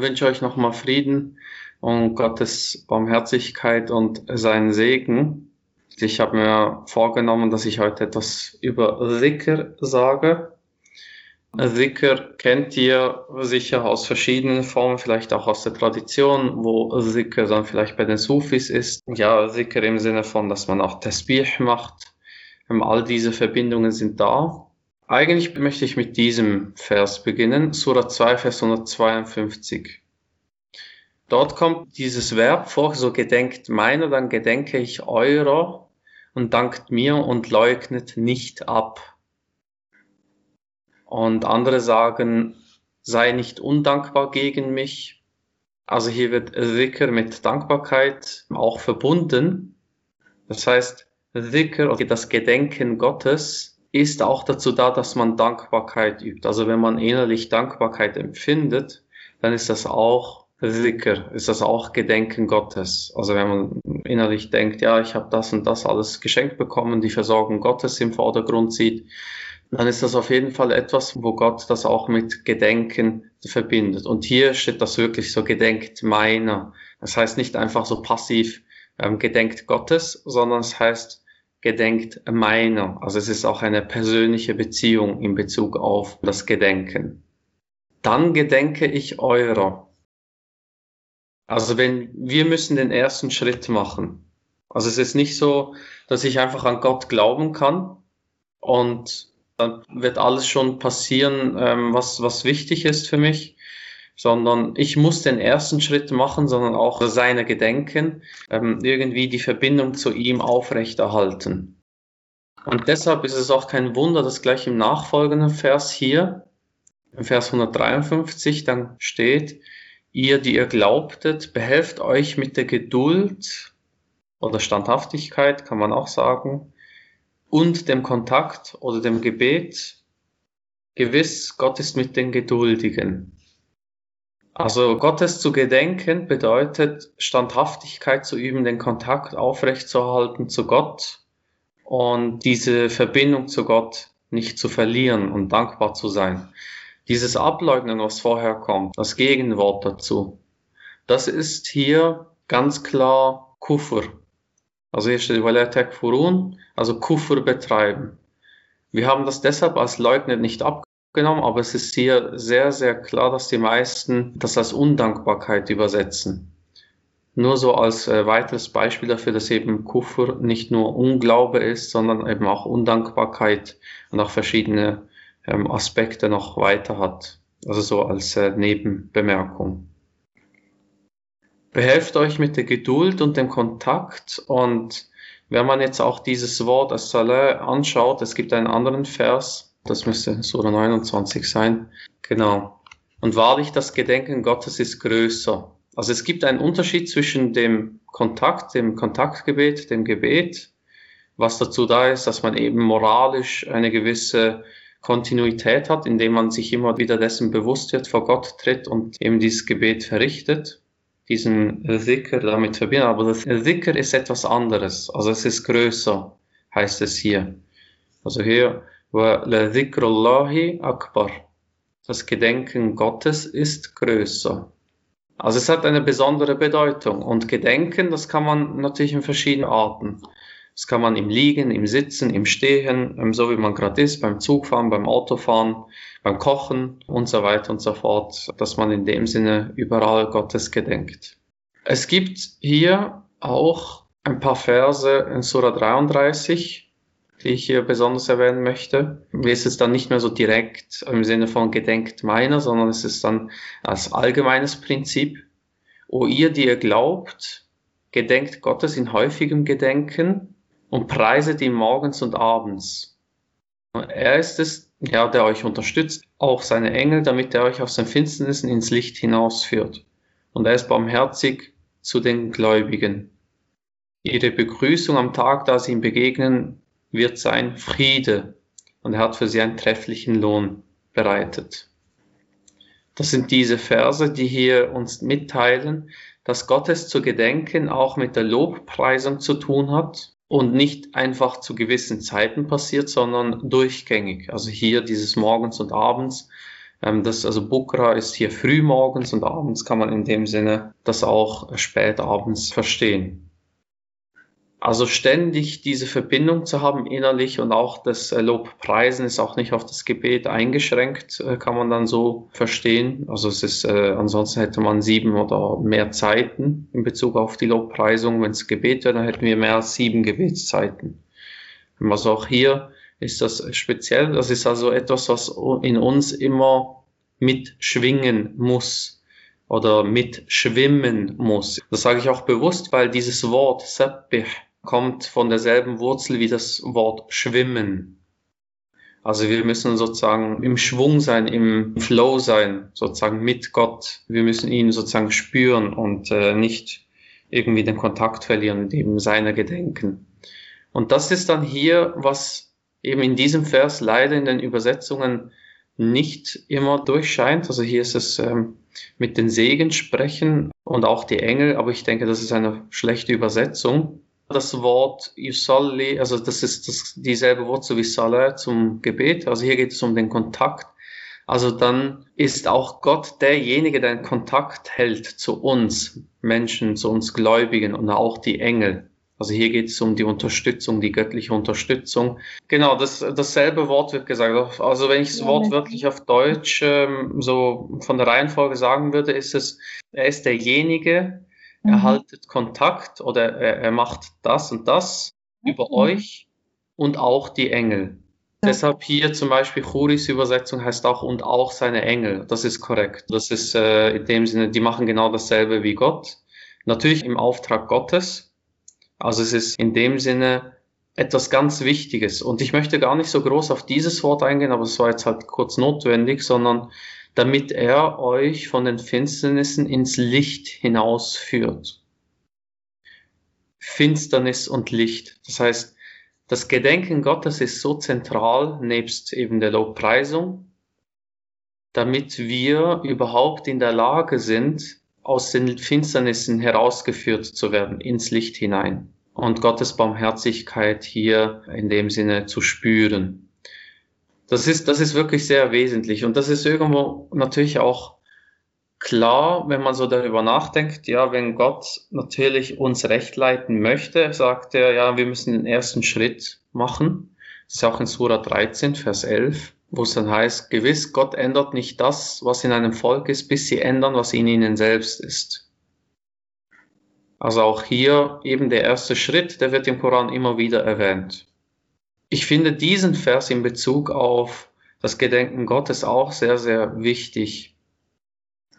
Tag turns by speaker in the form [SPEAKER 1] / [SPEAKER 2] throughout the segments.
[SPEAKER 1] Wünsche euch nochmal Frieden und Gottes Barmherzigkeit und seinen Segen. Ich habe mir vorgenommen, dass ich heute etwas über Zikr sage. Zikr kennt ihr sicher aus verschiedenen Formen, vielleicht auch aus der Tradition, wo Zikr dann vielleicht bei den Sufis ist. Ja, Zikr im Sinne von, dass man auch Tasbih macht. Ähm, all diese Verbindungen sind da. Eigentlich möchte ich mit diesem Vers beginnen, Surah 2, Vers 152. Dort kommt dieses Verb vor, so gedenkt meiner, dann gedenke ich eurer und dankt mir und leugnet nicht ab. Und andere sagen, sei nicht undankbar gegen mich. Also hier wird Dhikr mit Dankbarkeit auch verbunden. Das heißt, Dhikr, das Gedenken Gottes, ist auch dazu da, dass man Dankbarkeit übt. Also wenn man innerlich Dankbarkeit empfindet, dann ist das auch Dhikr, ist das auch Gedenken Gottes. Also wenn man innerlich denkt, ja, ich habe das und das alles geschenkt bekommen, die Versorgung Gottes im Vordergrund sieht, dann ist das auf jeden Fall etwas, wo Gott das auch mit Gedenken verbindet. Und hier steht das wirklich so gedenkt meiner. Das heißt nicht einfach so passiv ähm, gedenkt Gottes, sondern es heißt gedenkt meiner. Also es ist auch eine persönliche Beziehung in Bezug auf das Gedenken. Dann gedenke ich eurer. Also wenn wir müssen den ersten Schritt machen. Also es ist nicht so, dass ich einfach an Gott glauben kann und dann wird alles schon passieren, ähm, was, was wichtig ist für mich, sondern ich muss den ersten Schritt machen, sondern auch seine Gedenken, ähm, irgendwie die Verbindung zu ihm aufrechterhalten. Und deshalb ist es auch kein Wunder, dass gleich im nachfolgenden Vers hier, im Vers 153, dann steht, ihr, die ihr glaubtet, behelft euch mit der Geduld oder Standhaftigkeit, kann man auch sagen, und dem Kontakt oder dem Gebet. Gewiss, Gott ist mit den Geduldigen. Also Gottes zu gedenken bedeutet Standhaftigkeit zu üben, den Kontakt aufrechtzuerhalten zu Gott und diese Verbindung zu Gott nicht zu verlieren und dankbar zu sein. Dieses Ableugnen, was vorher kommt, das Gegenwort dazu, das ist hier ganz klar Kufr. Also hier steht Wala takfurun, also Kufr betreiben. Wir haben das deshalb als Leugner nicht abgenommen, aber es ist hier sehr, sehr klar, dass die meisten das als Undankbarkeit übersetzen. Nur so als äh, weiteres Beispiel dafür, dass eben Kufr nicht nur Unglaube ist, sondern eben auch Undankbarkeit und auch verschiedene ähm, Aspekte noch weiter hat. Also so als äh, Nebenbemerkung. Behelft euch mit der Geduld und dem Kontakt und wenn man jetzt auch dieses Wort As-Salah anschaut, es gibt einen anderen Vers, das müsste Surah 29 sein, genau. Und wahrlich, das Gedenken Gottes ist größer. Also es gibt einen Unterschied zwischen dem Kontakt, dem Kontaktgebet, dem Gebet, was dazu da ist, dass man eben moralisch eine gewisse Kontinuität hat, indem man sich immer wieder dessen bewusst wird, vor Gott tritt und eben dieses Gebet verrichtet diesen Dhikr damit verbinden. Aber das Dhikr ist etwas anderes. Also es ist größer, heißt es hier. Also hier, akbar. Das Gedenken Gottes ist größer. Also es hat eine besondere Bedeutung. Und Gedenken, das kann man natürlich in verschiedenen Arten. Das kann man im Liegen, im Sitzen, im Stehen, ähm, so wie man gerade ist, beim Zugfahren, beim Autofahren, beim Kochen und so weiter und so fort, dass man in dem Sinne überall Gottes gedenkt. Es gibt hier auch ein paar Verse in Surah 33, die ich hier besonders erwähnen möchte. Mir ist es dann nicht mehr so direkt im Sinne von gedenkt meiner, sondern es ist dann als allgemeines Prinzip. O ihr, die ihr glaubt, gedenkt Gottes in häufigem Gedenken und preiset ihn morgens und abends. Er ist es, ja, der euch unterstützt, auch seine Engel, damit er euch aus den Finsternissen ins Licht hinausführt. Und er ist barmherzig zu den Gläubigen. Ihre Begrüßung am Tag, da sie ihm begegnen, wird sein Friede. Und er hat für sie einen trefflichen Lohn bereitet. Das sind diese Verse, die hier uns mitteilen, dass Gottes zu gedenken auch mit der Lobpreisung zu tun hat und nicht einfach zu gewissen Zeiten passiert, sondern durchgängig. Also hier dieses Morgens und Abends Ähm, das, also Bukra ist hier frühmorgens und abends kann man in dem Sinne das auch spät abends verstehen. Also ständig diese Verbindung zu haben innerlich und auch das äh, Lobpreisen ist auch nicht auf das Gebet eingeschränkt, äh, kann man dann so verstehen. Also es ist, äh, ansonsten hätte man sieben oder mehr Zeiten in Bezug auf die Lobpreisung. Wenn es Gebet wäre, dann hätten wir mehr als sieben Gebetszeiten. Also auch hier ist das speziell. Das ist also etwas, was in uns immer mitschwingen muss oder mitschwimmen muss. Das sage ich auch bewusst, weil dieses Wort Sabbih kommt von derselben Wurzel wie das Wort schwimmen. Also wir müssen sozusagen im Schwung sein, im Flow sein, sozusagen mit Gott. Wir müssen ihn sozusagen spüren und äh, nicht irgendwie den Kontakt verlieren, eben seiner gedenken. Und das ist dann hier, was eben in diesem Vers leider in den Übersetzungen nicht immer durchscheint. Also hier ist es ähm, mit den Segen sprechen und auch die Engel, aber ich denke, das ist eine schlechte Übersetzung das Wort Yusalli, also das ist das, dieselbe Wurzel wie Salah zum Gebet. Also hier geht es um den Kontakt. Also dann ist auch Gott derjenige, der einen Kontakt hält zu uns Menschen, zu uns Gläubigen und auch die Engel. Also hier geht es um die Unterstützung, die göttliche Unterstützung. Genau, das, dasselbe Wort wird gesagt. Also wenn ich das Wort wirklich auf Deutsch ähm, so von der Reihenfolge sagen würde, ist es, er ist derjenige, mhm. er haltet Kontakt oder er, er, macht das und das mhm. über euch und auch die Engel. Ja. Deshalb hier zum Beispiel Churis Übersetzung heißt auch und auch seine Engel. Das ist korrekt. Das ist äh, in dem Sinne, die machen genau dasselbe wie Gott. Natürlich im Auftrag Gottes. Also es ist in dem Sinne etwas ganz Wichtiges. Und ich möchte gar nicht so groß auf dieses Wort eingehen, aber es war jetzt halt kurz notwendig, sondern damit er euch von den Finsternissen ins Licht hinausführt. Finsternis und Licht. Das heißt, das Gedenken Gottes ist so zentral, nebst eben der Lobpreisung, damit wir überhaupt in der Lage sind, aus den Finsternissen herausgeführt zu werden, ins Licht hinein und Gottes Barmherzigkeit hier in dem Sinne zu spüren. Das ist, das ist wirklich sehr wesentlich. Und das ist irgendwo natürlich auch klar, wenn man so darüber nachdenkt. Ja, wenn Gott natürlich uns recht leiten möchte, sagt er, ja, wir müssen den ersten Schritt machen. Das ist auch in Sura 13, Vers 11, wo es dann heißt, gewiss, Gott ändert nicht das, was in einem Volk ist, bis sie ändern, was in ihnen selbst ist. Also auch hier eben der erste Schritt, der wird im Koran immer wieder erwähnt. Ich finde diesen Vers in Bezug auf das Gedenken Gottes auch sehr, sehr wichtig.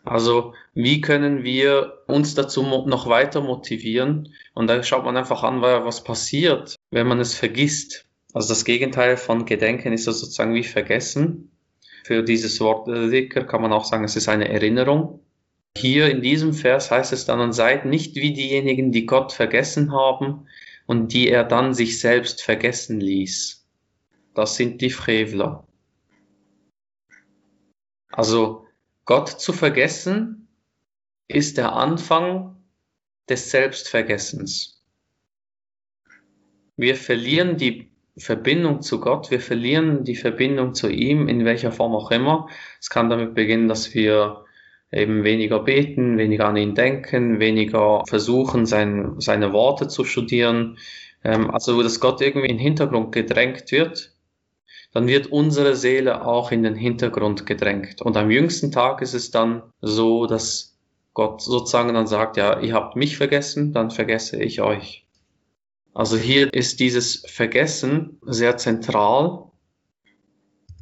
[SPEAKER 1] Also, wie können wir uns dazu noch weiter motivieren? Und da schaut man einfach an, was passiert, wenn man es vergisst. Also das Gegenteil von Gedenken ist also sozusagen wie vergessen. Für dieses Wort Dhikr kann man auch sagen, es ist eine Erinnerung. Hier in diesem Vers heißt es dann, seid nicht wie diejenigen, die Gott vergessen haben, und die er dann sich selbst vergessen ließ. Das sind die Frevler. Also Gott zu vergessen ist der Anfang des Selbstvergessens. Wir verlieren die Verbindung zu Gott, wir verlieren die Verbindung zu ihm, in welcher Form auch immer. Es kann damit beginnen, dass wir eben weniger beten, weniger an ihn denken, weniger versuchen, sein, seine Worte zu studieren. Ähm, also, wo das Gott irgendwie in den Hintergrund gedrängt wird, dann wird unsere Seele auch in den Hintergrund gedrängt. Und am jüngsten Tag ist es dann so, dass Gott sozusagen dann sagt, ja, ihr habt mich vergessen, dann vergesse ich euch. Also hier ist dieses Vergessen sehr zentral.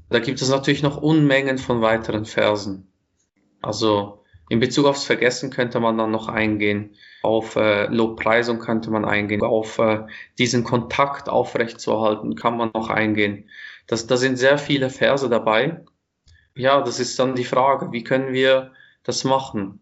[SPEAKER 1] Da gibt es natürlich noch Unmengen von weiteren Versen. Also in Bezug aufs Vergessen könnte man dann noch eingehen. Auf äh, Lobpreisung könnte man eingehen. Auf äh, diesen Kontakt aufrechtzuerhalten kann man noch eingehen. Das, da sind sehr viele Verse dabei. Ja, das ist dann die Frage, wie können wir das machen?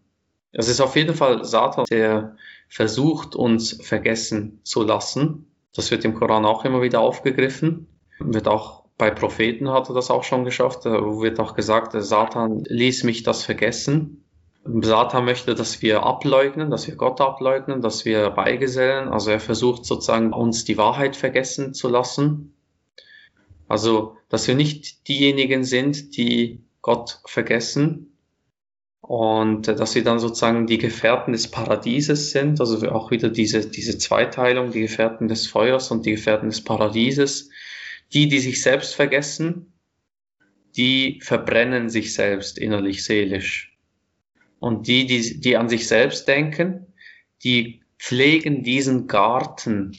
[SPEAKER 1] Es ist auf jeden Fall Satan, der versucht, uns vergessen zu lassen. Das wird im Koran auch immer wieder aufgegriffen. Wird auch bei Propheten hat er das auch schon geschafft, wo wird auch gesagt, Satan ließ mich das vergessen. Satan möchte, dass wir ableugnen, dass wir Gott ableugnen, dass wir beigesellen. Also er versucht sozusagen uns die Wahrheit vergessen zu lassen. Also, dass wir nicht diejenigen sind, die Gott vergessen und dass wir dann sozusagen die Gefährten des Paradieses sind, also auch wieder diese, diese Zweiteilung, die Gefährten des Feuers und die Gefährten des Paradieses. Die, die sich selbst vergessen, die verbrennen sich selbst innerlich, seelisch. Und die, die, die an sich selbst denken, die pflegen diesen Garten,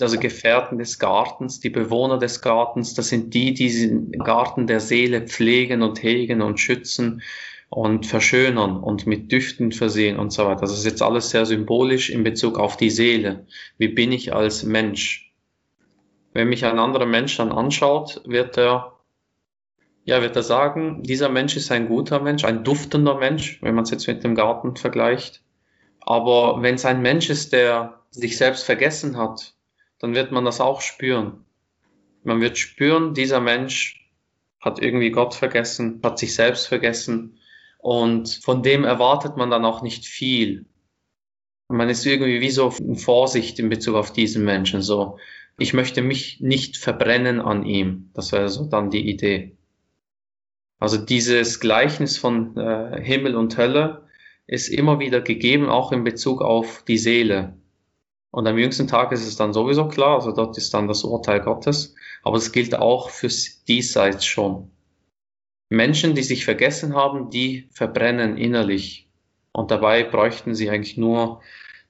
[SPEAKER 1] also Gefährten des Gartens, die Bewohner des Gartens, das sind die, die diesen Garten der Seele pflegen und hegen und schützen und verschönern und mit Düften versehen und so weiter. Das ist jetzt alles sehr symbolisch in Bezug auf die Seele. Wie bin ich als Mensch? Wenn mich ein anderer Mensch dann anschaut, wird er, ja, wird er sagen, dieser Mensch ist ein guter Mensch, ein duftender Mensch, wenn man es jetzt mit dem Garten vergleicht. Aber wenn es ein Mensch ist, der sich selbst vergessen hat, dann wird man das auch spüren. Man wird spüren, dieser Mensch hat irgendwie Gott vergessen, hat sich selbst vergessen und von dem erwartet man dann auch nicht viel. Man ist irgendwie wie so Vorsicht in Bezug auf diesen Menschen, so, ich möchte mich nicht verbrennen an ihm. Das wäre so dann die Idee. Also dieses Gleichnis von äh, Himmel und Hölle ist immer wieder gegeben, auch in Bezug auf die Seele. Und am jüngsten Tag ist es dann sowieso klar, also dort ist dann das Urteil Gottes, aber es gilt auch fürs Diesseits schon. Menschen, die sich vergessen haben, die verbrennen innerlich. Und dabei bräuchten sie eigentlich nur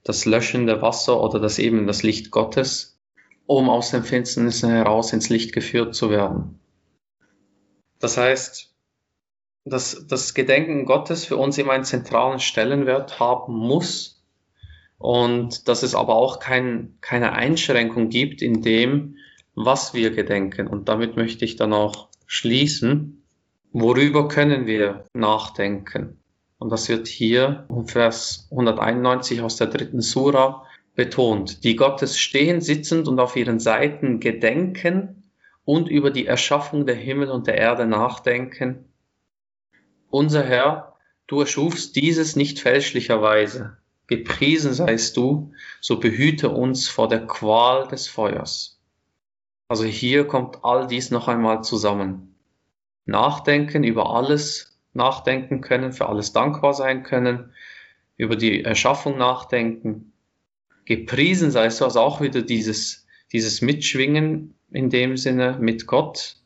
[SPEAKER 1] das löschende Wasser oder das eben das Licht Gottes, um aus den Finsternissen heraus ins Licht geführt zu werden. Das heißt, dass das Gedenken Gottes für uns immer einen zentralen Stellenwert haben muss, und dass es aber auch kein, keine Einschränkung gibt in dem, was wir gedenken. Und damit möchte ich dann auch schließen. Worüber können wir nachdenken? Und das wird hier im Vers 191 aus der dritten Sura betont. Die Gottes stehen, sitzend und auf ihren Seiten gedenken und über die Erschaffung der Himmel und der Erde nachdenken. Unser Herr, du erschufst dieses nicht fälschlicherweise. Gepriesen seist du, so behüte uns vor der Qual des Feuers. Also hier kommt all dies noch einmal zusammen. Nachdenken über alles, nachdenken können, für alles dankbar sein können, über die Erschaffung nachdenken. Gepriesen seist du, also auch wieder dieses, dieses Mitschwingen in dem Sinne mit Gott.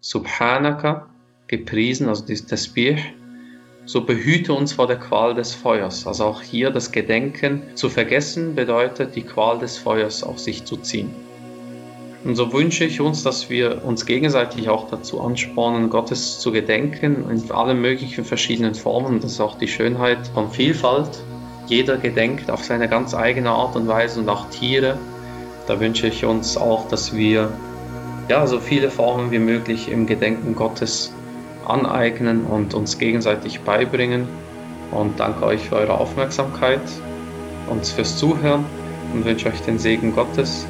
[SPEAKER 1] Subhanaka, gepriesen, also das Tasbih so behüte uns vor der Qual des Feuers. Also auch hier das Gedenken zu vergessen bedeutet, die Qual des Feuers auf sich zu ziehen. Und so wünsche ich uns, dass wir uns gegenseitig auch dazu anspornen, Gottes zu gedenken in allen möglichen verschiedenen Formen. Das ist auch die Schönheit von Vielfalt. Jeder gedenkt auf seine ganz eigene Art und Weise und auch Tiere. Da wünsche ich uns auch, dass wir ja, so viele Formen wie möglich im Gedenken Gottes aneignen und uns gegenseitig beibringen. Und danke euch für eure Aufmerksamkeit und fürs Zuhören und wünsche euch den Segen Gottes